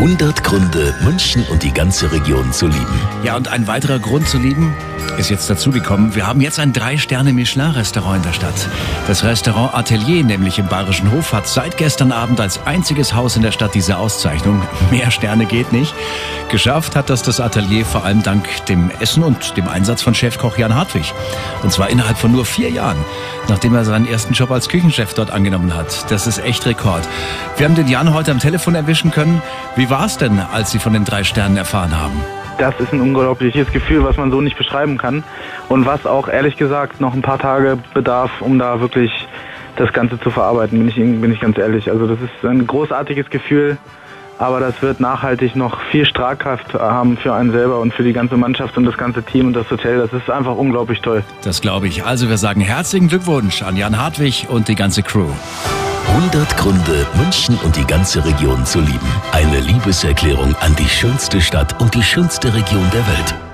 100 Gründe, München und die ganze Region zu lieben. Ja, und ein weiterer Grund zu lieben ist jetzt dazugekommen. Wir haben jetzt ein Drei-Sterne-Michelin-Restaurant in der Stadt. Das Restaurant Atelier, nämlich im Bayerischen Hof, hat seit gestern Abend als einziges Haus in der Stadt diese Auszeichnung. Mehr Sterne geht nicht. Geschafft hat das das Atelier vor allem dank dem Essen und dem Einsatz von Chefkoch Jan Hartwig. Und zwar innerhalb von nur vier Jahren, nachdem er seinen ersten Job als Küchenchef dort angenommen hat. Das ist echt Rekord. Wir haben den Jan heute am Telefon erwischen können. Wie war es denn, als Sie von den drei Sternen erfahren haben? Das ist ein unglaubliches Gefühl, was man so nicht beschreiben kann und was auch ehrlich gesagt noch ein paar Tage bedarf, um da wirklich das Ganze zu verarbeiten, bin ich, bin ich ganz ehrlich. Also das ist ein großartiges Gefühl, aber das wird nachhaltig noch viel Strahlkraft haben für einen selber und für die ganze Mannschaft und das ganze Team und das Hotel. Das ist einfach unglaublich toll. Das glaube ich. Also wir sagen herzlichen Glückwunsch an Jan Hartwig und die ganze Crew. 100 Gründe, München und die ganze Region zu lieben. Eine Liebeserklärung an die schönste Stadt und die schönste Region der Welt.